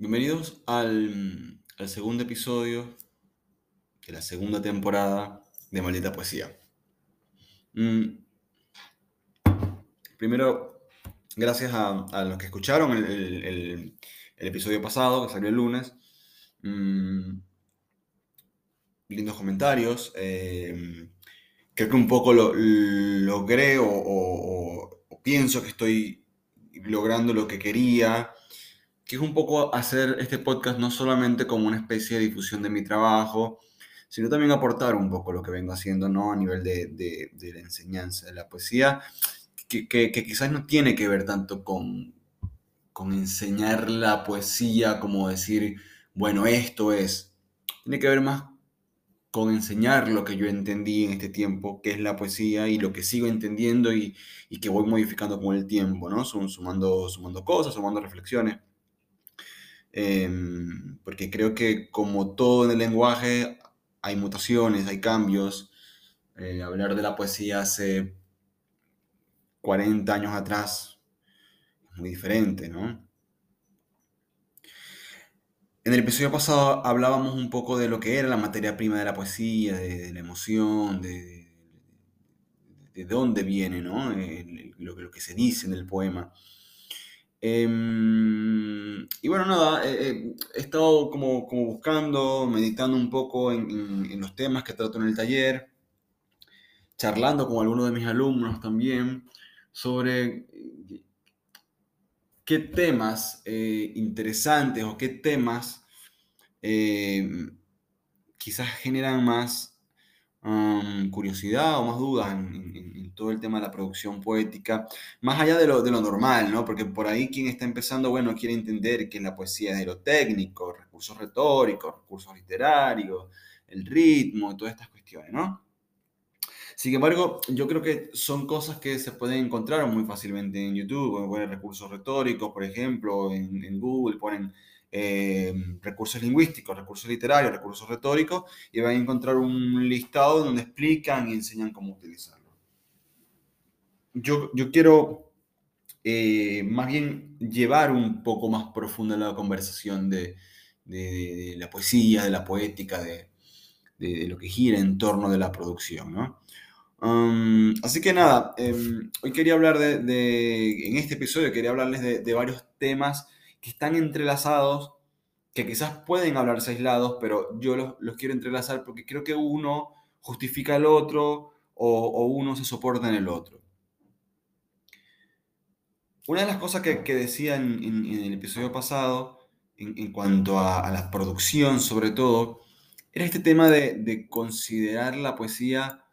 Bienvenidos al, segundo episodio de la segunda temporada de Maldita Poesía. Mm, Primero, gracias a, los que escucharon el, episodio pasado, que salió el lunes. Mm, lindos comentarios. eh, creo que un poco lo, logré o pienso que estoy logrando lo que quería, que es un poco hacer este podcast no solamente como una especie de difusión de mi trabajo, sino también aportar un poco lo que vengo haciendo, ¿no? A nivel de, de- de la enseñanza de la poesía, que, que- que quizás no tiene que ver tanto con, con enseñar la poesía, como decir, bueno, esto es. Tiene que ver más con enseñar lo que yo entendí en este tiempo, que es la poesía, y lo que sigo entendiendo y, y que voy modificando con el tiempo, ¿no? Sum- Sumando, sumando cosas, sumando reflexiones. Em, porque creo que como todo en el lenguaje, hay mutaciones, hay cambios. Eh, hablar de la poesía hace 40 años atrás es muy diferente, ¿no? En el episodio pasado hablábamos un poco de lo que era la materia prima de la poesía, de, la emoción, de, de dónde viene, ¿no? Lo que se dice en el poema. Em, y bueno, nada, eh, eh, he estado como, buscando, meditando un poco en, los temas que trato en el taller, charlando con algunos de mis alumnos también sobre qué temas eh, interesantes o qué temas quizás generan más um, curiosidad o más dudas en, todo el tema de la producción poética, más allá de lo, de normal, ¿no? Porque por ahí quien está empezando, bueno, quiere entender que la poesía es de lo técnico, recursos retóricos, recursos literarios, el ritmo, todas estas cuestiones, ¿no? Sin embargo, yo creo que son cosas que se pueden encontrar muy fácilmente en YouTube. Poner recursos retóricos, por ejemplo, en, en Google ponen eh, recursos lingüísticos, recursos literarios, recursos retóricos, y van a encontrar un listado donde explican y enseñan cómo utilizarlo. Yo, yo quiero eh, más bien llevar un poco más profunda la conversación de, de- la poesía, de la poética, de, de- lo que gira en torno de la producción, ¿no? Um, así que nada, em, hoy quería hablar de, en este episodio quería hablarles de varios temas que están entrelazados, que quizás pueden hablarse aislados, pero yo los, los quiero entrelazar porque creo que uno justifica al otro o, uno se soporta en el otro. Una de las cosas que, que decía en, el episodio pasado, en, cuanto a, la producción sobre todo, era este tema de, de considerar la poesía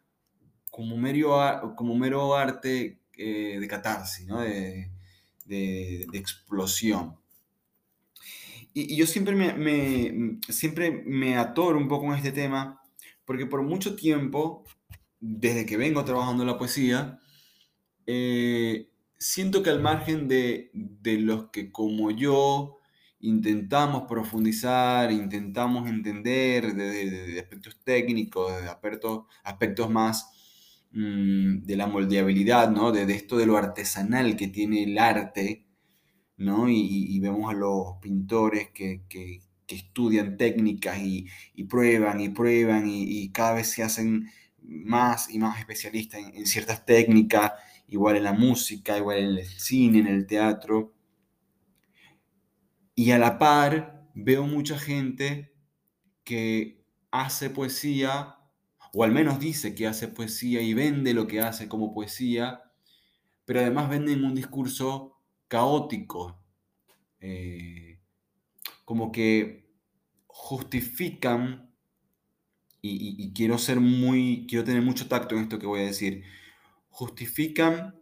como mero, como mero arte eh, de catarsis, ¿no? de- de explosión. Y, yo siempre me, me- siempre me atoro un poco en este tema, porque por mucho tiempo, desde que vengo trabajando la poesía, eh, siento que al margen de, de los que como yo intentamos profundizar, intentamos entender de, de- de aspectos técnicos, de aspectos, aspectos más mm, de la moldeabilidad, ¿no? De esto de lo artesanal que tiene el arte, ¿no? Y, vemos a los pintores que, que- estudian técnicas y, y prueban y prueban y, y cada vez se hacen más y más especialistas en, en ciertas técnicas, igual en la música, igual en el cine, en el teatro. Y a la par veo mucha gente que hace poesía, o al menos dice que hace poesía y vende lo que hace como poesía, pero además venden un discurso caótico, eh, como que justifican, y, quiero ser muy, quiero tener mucho tacto en esto que voy a decir, justifican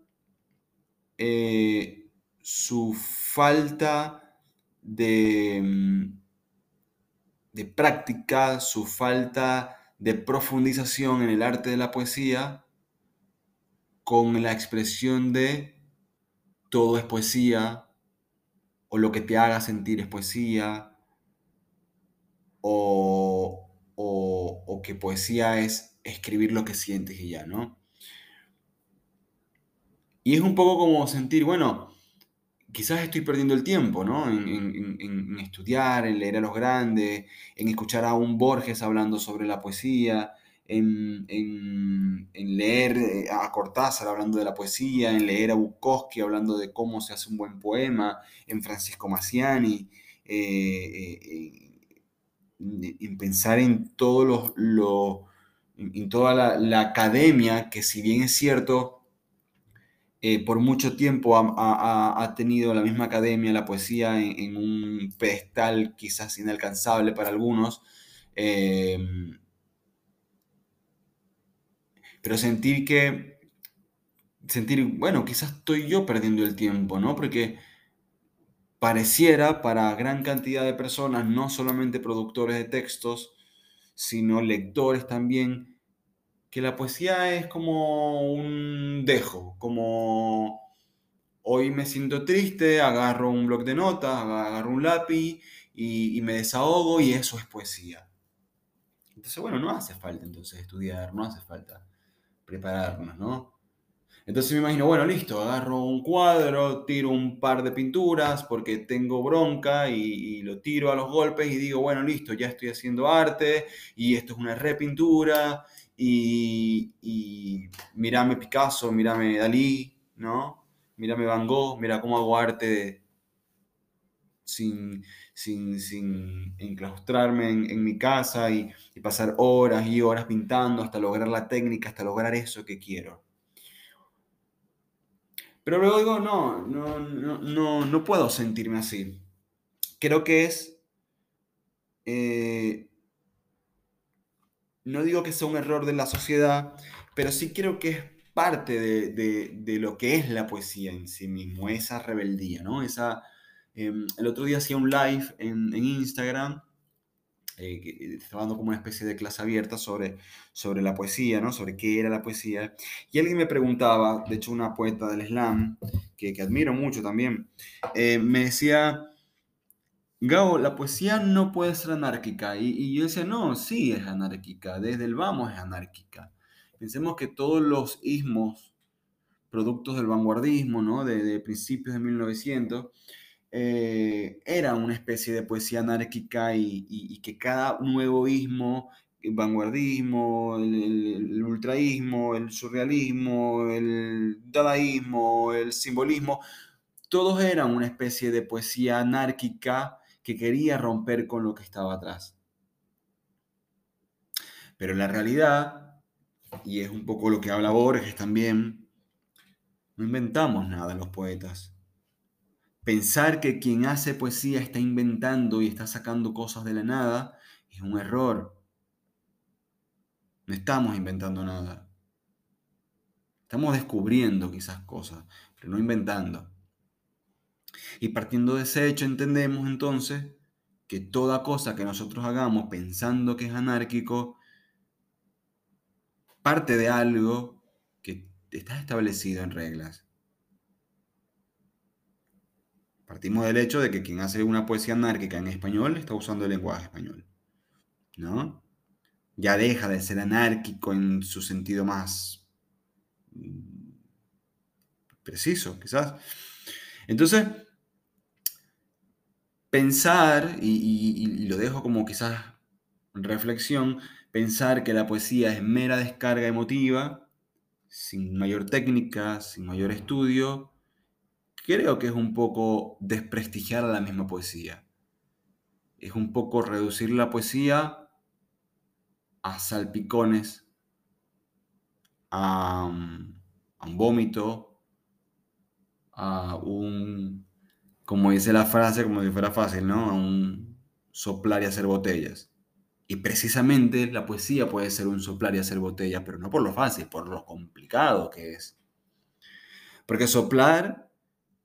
eh, su falta de, mm, de práctica, su falta de profundización en el arte de la poesía con la expresión de todo es poesía, o lo que te haga sentir es poesía, o, o- o que poesía es escribir lo que sientes y ya, ¿no? Y es un poco como sentir, bueno, quizás estoy perdiendo el tiempo, ¿no? En, estudiar, en leer a los grandes, en escuchar a un Borges hablando sobre la poesía, en, leer eh, a Cortázar hablando de la poesía, en leer a Bukowski hablando de cómo se hace un buen poema, en Francisco Massiani, eh, eh, en pensar en todos los, en, toda la academia, que si bien es cierto, eh, por mucho tiempo ha, tenido la misma academia la poesía en, un pedestal quizás inalcanzable para algunos. Em, pero sentir que, sentir, bueno, quizás estoy yo perdiendo el tiempo, ¿no? Porque pareciera para gran cantidad de personas, no solamente productores de textos, sino lectores también, que la poesía es como un dejo, como hoy me siento triste, agarro un bloc de notas, agarro un lápiz y, me desahogo y eso es poesía. Entonces, bueno, no hace falta entonces estudiar, no hace falta prepararnos, ¿no? Entonces me imagino, bueno, listo, agarro un cuadro, tiro un par de pinturas porque tengo bronca y, lo tiro a los golpes y digo, bueno, listo, ya estoy haciendo arte y esto es una repintura y, y mírame Picasso, mírame Dalí, ¿no? Mírame Van Gogh, mira cómo hago arte sin, sin, sin enclaustrarme en, mi casa y, pasar horas y horas pintando hasta lograr la técnica, hasta lograr eso que quiero. Pero luego digo, no, no, no, no, no puedo sentirme así. Creo que es eh, no digo que sea un error de la sociedad, pero sí creo que es parte de, lo que es la poesía en sí mismo, esa rebeldía, ¿no? Esa, em, el otro día hacía un live en, Instagram, eh, que estaba dando como una especie de clase abierta sobre, sobre la poesía, ¿no? Sobre qué era la poesía. Y alguien me preguntaba, de hecho una poeta del slam, que, admiro mucho también, eh, me decía Gabo, la poesía no puede ser anárquica. Y, yo decía, no, sí es anárquica. Desde el vamos es anárquica. Pensemos que todos los ismos, productos del vanguardismo, ¿no? de, principios de 1900, eh, era una especie de poesía anárquica y, que cada nuevo ismo, el vanguardismo, el, ultraísmo, el surrealismo, el dadaísmo, el simbolismo, todos eran una especie de poesía anárquica que quería romper con lo que estaba atrás. Pero la realidad, y es un poco lo que habla Borges también, no inventamos nada los poetas. Pensar que quien hace poesía está inventando y está sacando cosas de la nada es un error. No estamos inventando nada. Estamos descubriendo quizás cosas, pero no inventando. Y partiendo de ese hecho entendemos entonces que toda cosa que nosotros hagamos pensando que es anárquico parte de algo que está establecido en reglas. Partimos del hecho de que quien hace una poesía anárquica en español está usando el lenguaje español. ¿No? Ya deja de ser anárquico en su sentido más mm, preciso, quizás. Entonces, pensar, y, lo dejo como quizás reflexión, pensar que la poesía es mera descarga emotiva, sin mayor técnica, sin mayor estudio, creo que es un poco desprestigiar a la misma poesía. Es un poco reducir la poesía a salpicones, a, a un vómito, a un como dice la frase, como si fuera fácil, ¿no? A un soplar y hacer botellas. Y precisamente la poesía puede ser un soplar y hacer botellas, pero no por lo fácil, por lo complicado que es. Porque soplar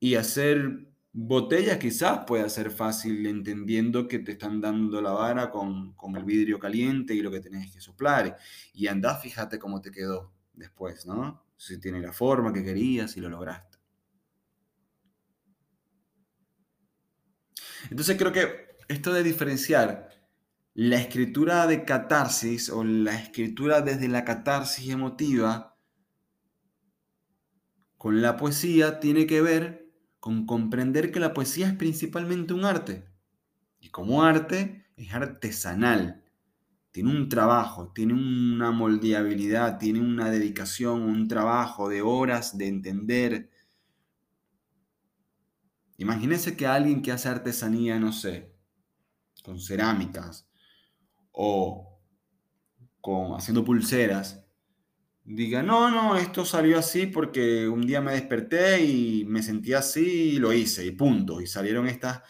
y hacer botellas quizás puede ser fácil entendiendo que te están dando la vara con, con el vidrio caliente y lo que tenés que soplar. Y andá, fíjate cómo te quedó después, ¿no? Si tiene la forma que querías y lo lograste. Entonces creo que esto de diferenciar la escritura de catarsis o la escritura desde la catarsis emotiva con la poesía tiene que ver con comprender que la poesía es principalmente un arte. Y como arte es artesanal. Tiene un trabajo, tiene una moldeabilidad, tiene una dedicación, un trabajo de horas de entender. Imagínese que alguien que hace artesanía, no sé, con cerámicas o con haciendo pulseras, diga, no, no, esto salió así porque un día me desperté y me sentí así y lo hice y punto. Y salieron estas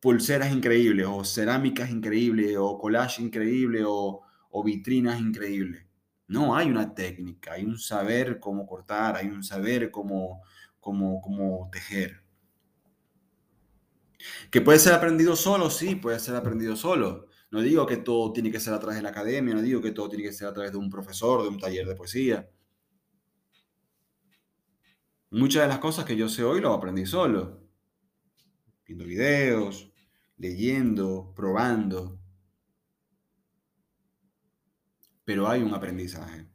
pulseras increíbles o cerámicas increíbles o collage increíble o, o vitrinas increíbles. No, hay una técnica, hay un saber cómo cortar, hay un saber cómo, cómo, cómo tejer. ¿Que puede ser aprendido solo? Sí, puede ser aprendido solo. No digo que todo tiene que ser a través de la academia, no digo que todo tiene que ser a través de un profesor, de un taller de poesía. Muchas de las cosas que yo sé hoy lo aprendí solo. Viendo videos, leyendo, probando. Pero hay un aprendizaje.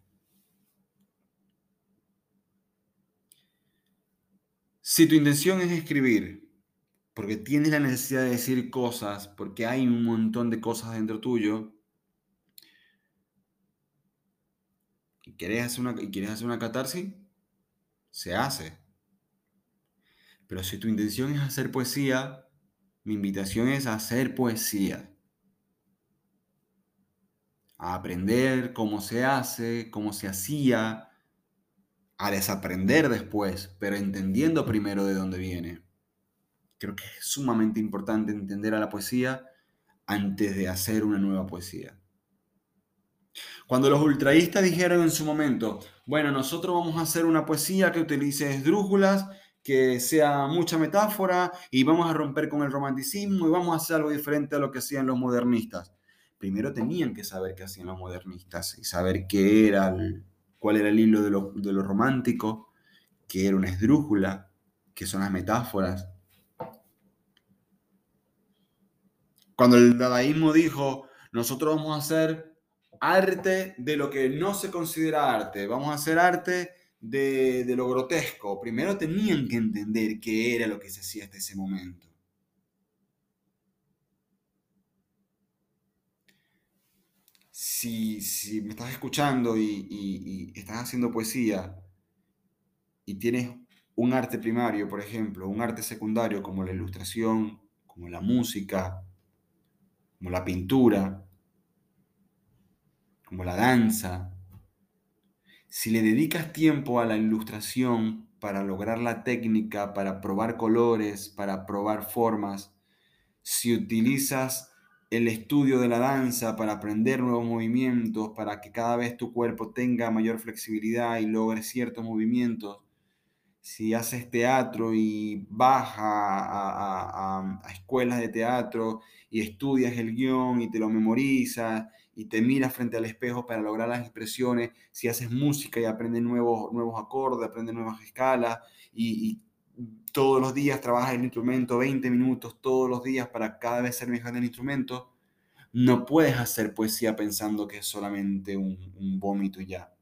Si tu intención es escribir porque tienes la necesidad de decir cosas, porque hay un montón de cosas dentro tuyo, y quieres hacer una, y quieres hacer una catarsis, se hace. Pero si tu intención es hacer poesía, mi invitación es a hacer poesía. A aprender cómo se hace, cómo se hacía, a desaprender después, pero entendiendo primero de dónde viene. Creo que es sumamente importante entender a la poesía antes de hacer una nueva poesía. Cuando los ultraístas dijeron en su momento, bueno, nosotros vamos a hacer una poesía que utilice esdrújulas, que sea mucha metáfora y vamos a romper con el romanticismo y vamos a hacer algo diferente a lo que hacían los modernistas. Primero tenían que saber qué hacían los modernistas y saber qué era, cuál era el hilo de lo, de lo romántico, qué era una esdrújula, qué son las metáforas, Cuando el dadaísmo dijo, nosotros vamos a hacer arte de lo que no se considera arte, vamos a hacer arte de, lo grotesco, primero tenían que entender qué era lo que se hacía hasta ese momento. Si, me estás escuchando y, y estás haciendo poesía y tienes un arte primario, por ejemplo, un arte secundario como la ilustración, como la música, como la pintura, como la danza, si le dedicas tiempo a la ilustración para lograr la técnica, para probar colores, para probar formas, si utilizas el estudio de la danza para aprender nuevos movimientos, para que cada vez tu cuerpo tenga mayor flexibilidad y logres ciertos movimientos, si haces teatro y vas a, escuelas de teatro y estudias el guion y te lo memorizas y te miras frente al espejo para lograr las expresiones, si haces música y aprendes nuevos, acordes, aprendes nuevas escalas y, todos los días trabajas el instrumento 20 minutos todos los días para cada vez ser mejor en el instrumento, no puedes hacer poesía pensando que es solamente un, un vómito ya.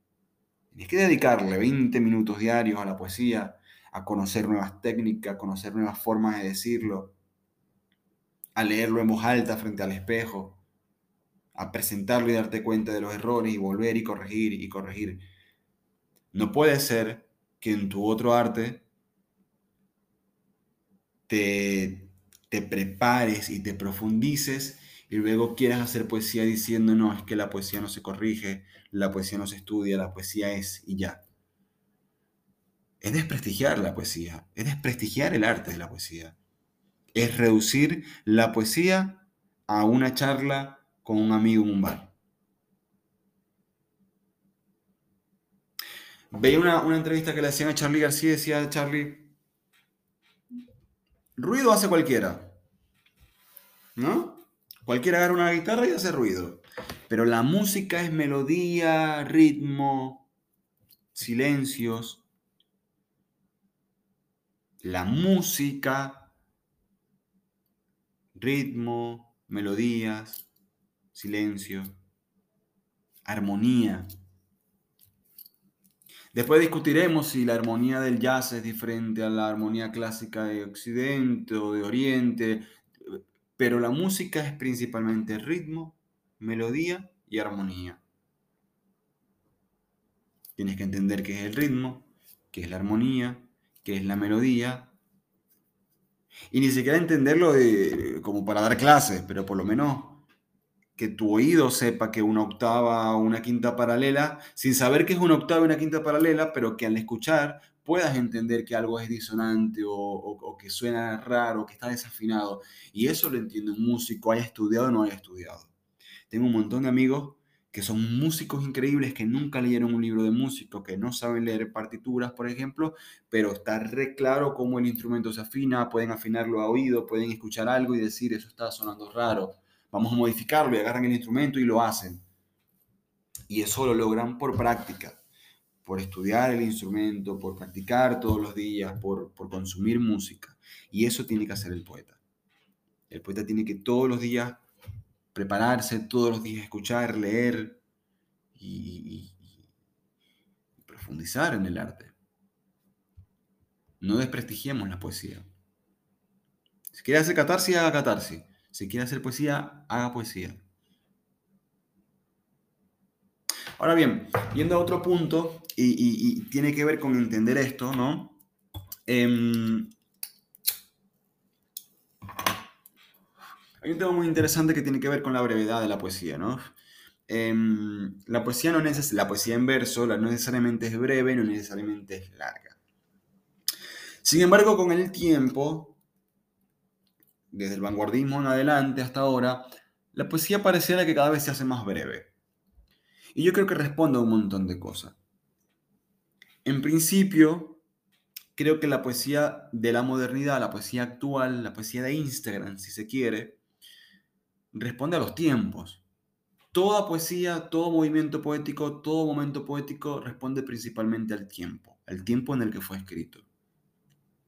Tienes que dedicarle 20 minutos diarios a la poesía, a conocer nuevas técnicas, a conocer nuevas formas de decirlo, a leerlo en voz alta frente al espejo, a presentarlo y darte cuenta de los errores y volver y corregir y corregir. No puede ser que en tu otro arte te, te prepares y te profundices y luego quieras hacer poesía diciendo, no, es que la poesía no se corrige, la poesía no se estudia, la poesía es y ya. Es desprestigiar la poesía, es desprestigiar el arte de la poesía. Es reducir la poesía a una charla con un amigo en un bar. Veía una, una entrevista que le hacían a Charlie García y decía Charlie, ruido hace cualquiera, ¿no? Cualquiera agarra una guitarra y hace ruido. Pero la música es melodía, ritmo, silencios. La música, ritmo, melodías, silencio, armonía. Después discutiremos si la armonía del jazz es diferente a la armonía clásica de Occidente o de Oriente, pero la música es principalmente ritmo, melodía y armonía. Tienes que entender qué es el ritmo, qué es la armonía, qué es la melodía. Y ni siquiera entenderlo como para dar clases, pero por lo menos que tu oído sepa que una octava o una quinta paralela, sin saber que es una octava y una quinta paralela, pero que al escuchar puedas entender que algo es disonante o, o, que suena raro, que está desafinado. Y eso lo entiende un músico, haya estudiado o no haya estudiado. Tengo un montón de amigos que son músicos increíbles que nunca leyeron un libro de músico, que no saben leer partituras, por ejemplo, pero está re claro cómo el instrumento se afina, pueden afinarlo a oído, pueden escuchar algo y decir, eso está sonando raro, vamos a modificarlo y agarran el instrumento y lo hacen. Y eso lo logran por práctica, por estudiar el instrumento, por practicar todos los días, por, por consumir música. Y eso tiene que hacer el poeta. El poeta tiene que todos los días prepararse todos los días, escuchar, leer y, profundizar en el arte. No desprestigiemos la poesía. Si quiere hacer catarsis, haga catarsis. Si quiere hacer poesía, haga poesía. Ahora bien, yendo a otro punto, y, tiene que ver con entender esto, ¿no? Em, Hay un tema muy interesante que tiene que ver con la brevedad de la poesía, ¿no? Em, la poesía no la poesía en verso no necesariamente es breve, no necesariamente es larga. Sin embargo, con el tiempo, desde el vanguardismo en adelante hasta ahora, la poesía pareciera que cada vez se hace más breve. Y yo creo que responde a un montón de cosas. En principio, creo que la poesía de la modernidad, la poesía actual, la poesía de Instagram, si se quiere, responde a los tiempos. Toda poesía, todo movimiento poético, todo momento poético responde principalmente al tiempo, al tiempo en el que fue escrito.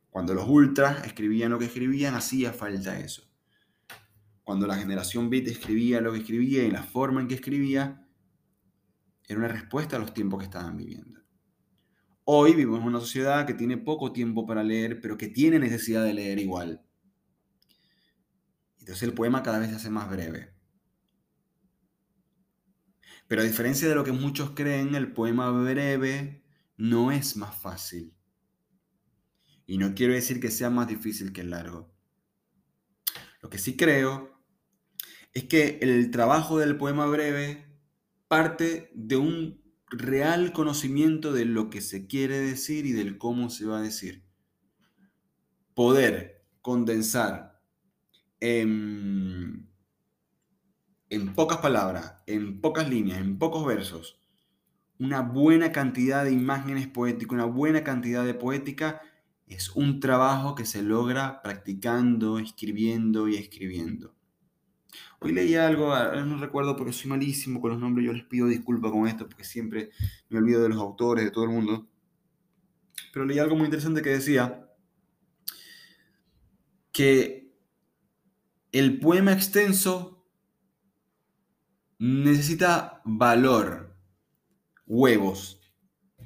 Cuando los ultras escribían lo que escribían, hacía falta eso. Cuando la generación beat escribía lo que escribía y la forma en que escribía, era una respuesta a los tiempos que estaban viviendo. Hoy vivimos en una sociedad que tiene poco tiempo para leer, pero que tiene necesidad de leer igual. Entonces el poema cada vez se hace más breve. Pero a diferencia de lo que muchos creen, el poema breve no es más fácil. Y no quiero decir que sea más difícil que el largo. Lo que sí creo es que el trabajo del poema breve parte de un real conocimiento de lo que se quiere decir y del cómo se va a decir. Poder condensar en, pocas palabras, en pocas líneas, en pocos versos, una buena cantidad de imágenes poéticas, una buena cantidad de poética, es un trabajo que se logra practicando, escribiendo y escribiendo. Hoy leí algo, no recuerdo porque soy malísimo con los nombres, yo les pido disculpas con esto porque siempre me olvido de los autores, de todo el mundo. Pero leí algo muy interesante que decía que el poema extenso necesita valor, huevos,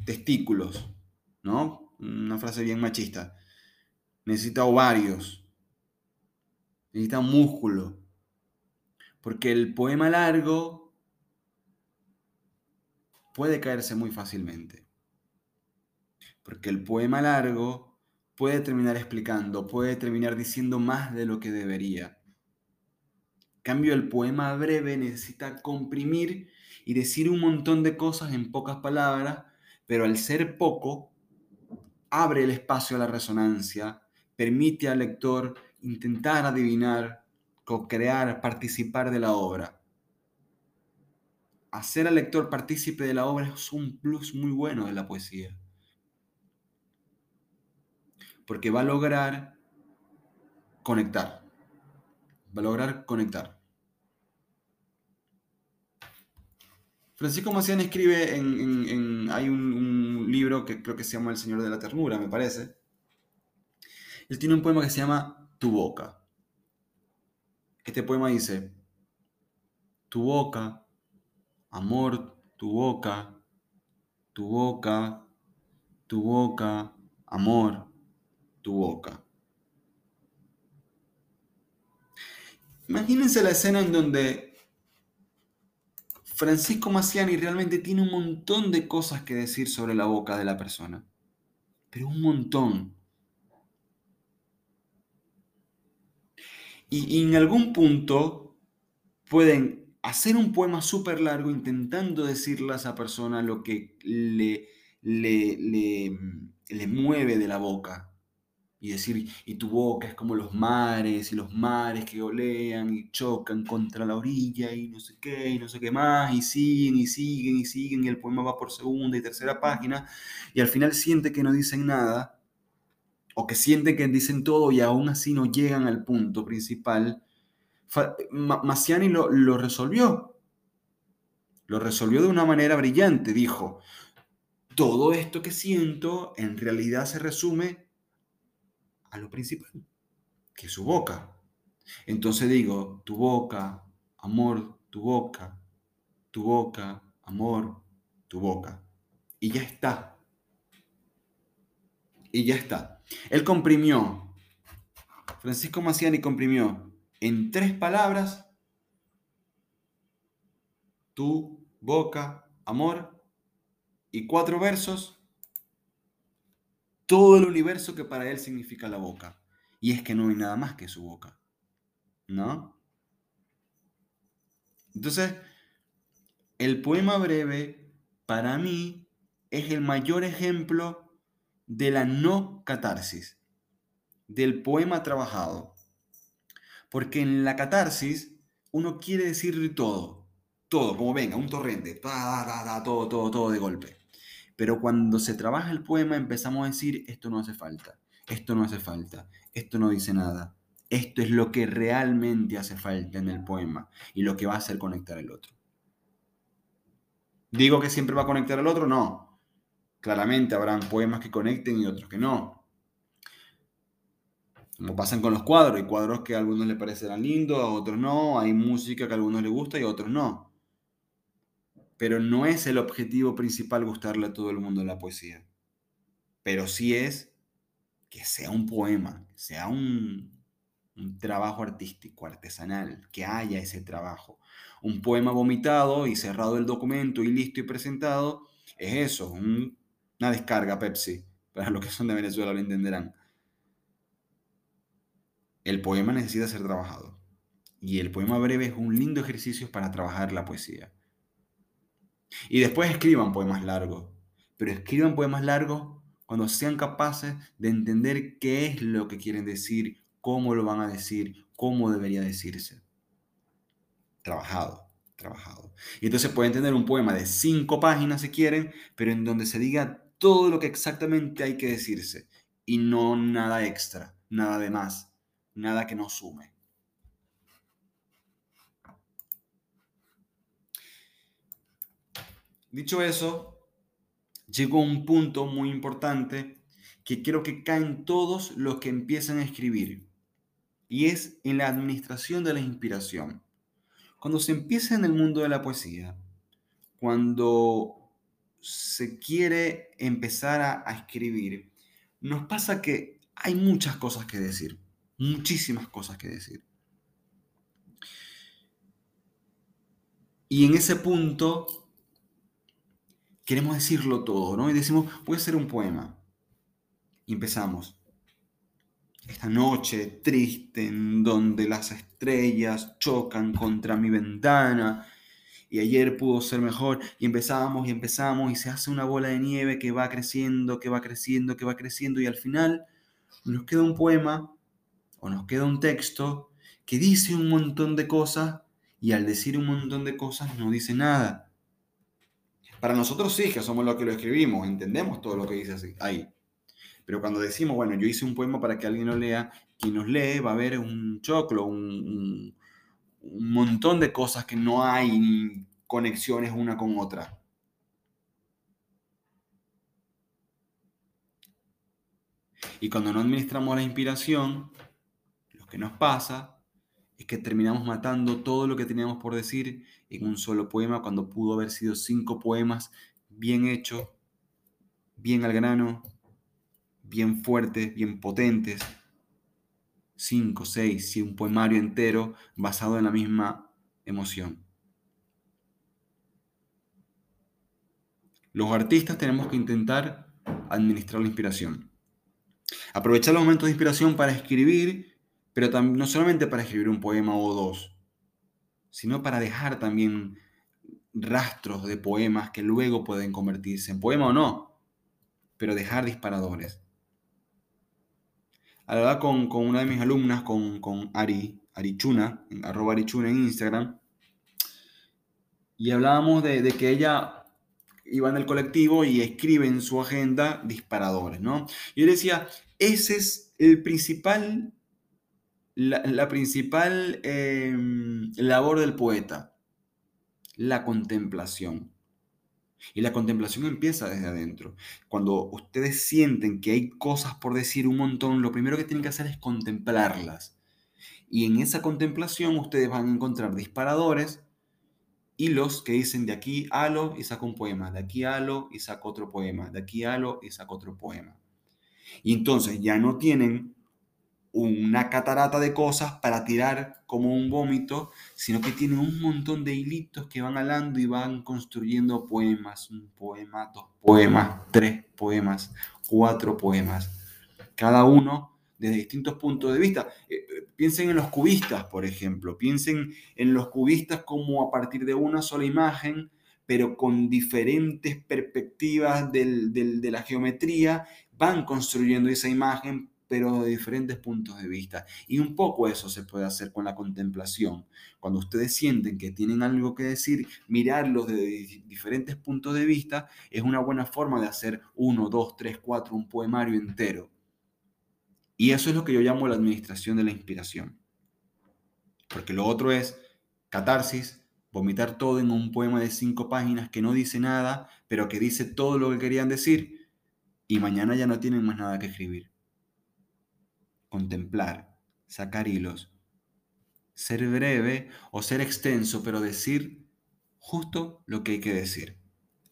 testículos, ¿no? Una frase bien machista. Necesita ovarios, necesita músculo, porque el poema largo puede caerse muy fácilmente. Porque el poema largo puede terminar explicando, puede terminar diciendo más de lo que debería cambio, el poema breve necesita comprimir y decir un montón de cosas en pocas palabras, pero al ser poco, abre el espacio a la resonancia, permite al lector intentar adivinar, co-crear, participar de la obra. Hacer al lector partícipe de la obra es un plus muy bueno de la poesía. Porque va a lograr conectar lograr conectar. Francisco Macián escribe en, hay un, libro que creo que se llama El Señor de la Ternura, me parece. Él tiene un poema que se llama Tu boca. Este poema dice, tu boca, amor, tu boca, tu boca, tu boca, amor, tu boca. Imagínense la escena en donde Francisco Maciani realmente tiene un montón de cosas que decir sobre la boca de la persona. Pero un montón. Y, en algún punto pueden hacer un poema súper largo intentando decirle a esa persona lo que le, le, le, le mueve de la boca y decir, y tu boca es como los mares, y los mares que olean y chocan contra la orilla, y no sé qué, y no sé qué más, y siguen, y siguen, y siguen, y el poema va por segunda y tercera página, y al final siente que no dicen nada, o que sienten que dicen todo y aún así no llegan al punto principal, Maciani lo, lo resolvió. Lo resolvió de una manera brillante. Dijo, todo esto que siento en realidad se resume a lo principal, que es su boca. Entonces digo, tu boca, amor, tu boca, tu boca, amor, tu boca. Y ya está. Y ya está. Él comprimió, Francisco Maciani comprimió en tres palabras tu boca, amor, y cuatro versos todo el universo que para él significa la boca. Y es que no hay nada más que su boca. ¿No? Entonces, el poema breve, para mí, es el mayor ejemplo de la no catarsis, del poema trabajado. Porque en la catarsis uno quiere decir todo, todo, como venga, un torrente, todo, todo, todo de golpe. Pero cuando se trabaja el poema empezamos a decir, esto no hace falta, esto no hace falta, esto no dice nada. Esto es lo que realmente hace falta en el poema y lo que va a hacer conectar al otro. ¿Digo que siempre va a conectar al otro? No. Claramente habrán poemas que conecten y otros que no. Como pasan con los cuadros, hay cuadros que a algunos les parecerán lindos, a otros no, hay música que a algunos les gusta y a otros no pero no es el objetivo principal gustarle a todo el mundo la poesía. Pero sí es que sea un poema, sea un, trabajo artístico, artesanal, que haya ese trabajo. Un poema vomitado y cerrado el documento y listo y presentado, es eso, una descarga Pepsi. Para los que son de Venezuela lo entenderán. El poema necesita ser trabajado. Y el poema breve es un lindo ejercicio para trabajar la poesía. Y después escriban poemas largos, pero escriban poemas largos cuando sean capaces de entender qué es lo que quieren decir, cómo lo van a decir, cómo debería decirse. Trabajado, trabajado. Y entonces pueden tener un poema de cinco páginas si quieren, pero en donde se diga todo lo que exactamente hay que decirse y no nada extra, nada de más, nada que no sume. Dicho eso, llegó un punto muy importante que quiero que caen todos los que empiezan a escribir, y es en la administración de la inspiración. Cuando se empieza en el mundo de la poesía, cuando se quiere empezar a, a escribir, nos pasa que hay muchas cosas que decir, muchísimas cosas que decir. Y en ese punto queremos decirlo todo, ¿no? Y decimos, voy a hacer un poema. Y empezamos. Esta noche triste en donde las estrellas chocan contra mi ventana y ayer pudo ser mejor y empezamos y empezamos y se hace una bola de nieve que va creciendo, que va creciendo, que va creciendo y al final nos queda un poema o nos queda un texto que dice un montón de cosas y al decir un montón de cosas no dice nada. Para nosotros sí, que somos los que lo escribimos, entendemos todo lo que dice ahí. Pero cuando decimos, bueno, yo hice un poema para que alguien lo lea, quien nos lee va a ver un choclo, un, un montón de cosas que no hay conexiones una con otra. Y cuando no administramos la inspiración, lo que nos pasa es que terminamos matando todo lo que teníamos por decir en un solo poema cuando pudo haber sido cinco poemas bien hechos, bien al grano, bien fuertes, bien potentes. 5, 6, si un poemario entero basado en la misma emoción. Los artistas tenemos que intentar administrar la inspiración. Aprovechar los momentos de inspiración para escribir, pero no solamente para escribir un poema o dos, sino para dejar también rastros de poemas que luego pueden convertirse en poema o no, pero dejar disparadores. Hablaba con, con una de mis alumnas, con, con Ari, Arichuna, arroba Arichuna en Instagram, y hablábamos de, de que ella iba en el colectivo y escribe en su agenda disparadores, ¿no? Y yo decía, ese es el principal, la, principal em, labor del poeta, la contemplación. Y la contemplación empieza desde adentro. Cuando ustedes sienten que hay cosas por decir un montón, lo primero que tienen que hacer es contemplarlas. Y en esa contemplación ustedes van a encontrar disparadores, hilos que dicen de aquí halo y saco un poema, de aquí halo y saco otro poema, de aquí halo y saco otro poema. Y entonces ya no tienen una catarata de cosas para tirar como un vómito, sino que tienen un montón de hilitos que van hablando y van construyendo poemas, un poema, dos poemas, tres poemas, cuatro poemas, cada uno desde distintos puntos de vista. Eh, eh, piensen en los cubistas, por ejemplo, piensen en los cubistas como a partir de una sola imagen, pero con diferentes perspectivas de la geometría, van construyendo esa imagen pero de diferentes puntos de vista. Y un poco eso se puede hacer con la contemplación. Cuando ustedes sienten que tienen algo que decir, mirarlos desde diferentes puntos de vista es una buena forma de hacer uno, dos, tres, cuatro, un poemario entero. Y eso es lo que yo llamo la administración de la inspiración. Porque lo otro es catarsis, vomitar todo en un poema de cinco páginas que no dice nada, pero que dice todo lo que querían decir, y mañana ya no tienen más nada que escribir contemplar, sacar hilos, ser breve o ser extenso, pero decir justo lo que hay que decir.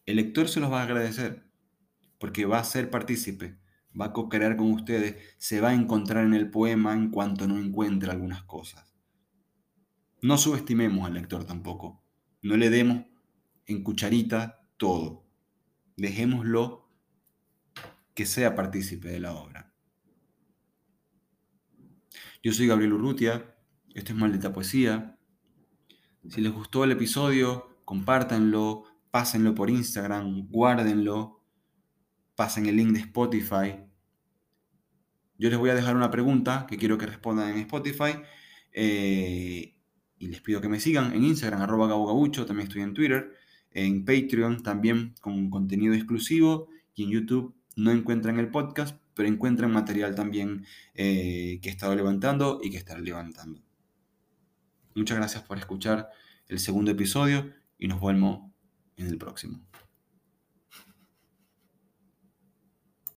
El lector se los va a agradecer porque va a ser partícipe, va a co-crear con ustedes, se va a encontrar en el poema en cuanto no encuentre algunas cosas. No subestimemos al lector tampoco, no le demos en cucharita todo, dejémoslo que sea partícipe de la obra. Yo soy Gabriel Urrutia, esto es Maldita Poesía. Si les gustó el episodio, compártanlo, pásenlo por Instagram, guárdenlo, pasen el link de Spotify. Yo les voy a dejar una pregunta que quiero que respondan en Spotify. Eh, y les pido que me sigan en Instagram, arroba gabugabucho, también estoy en Twitter, en Patreon también con contenido exclusivo y en YouTube no encuentran el podcast, pero encuentran material también eh, que he estado levantando y que estaré levantando. Muchas gracias por escuchar el segundo episodio y nos vemos en el próximo.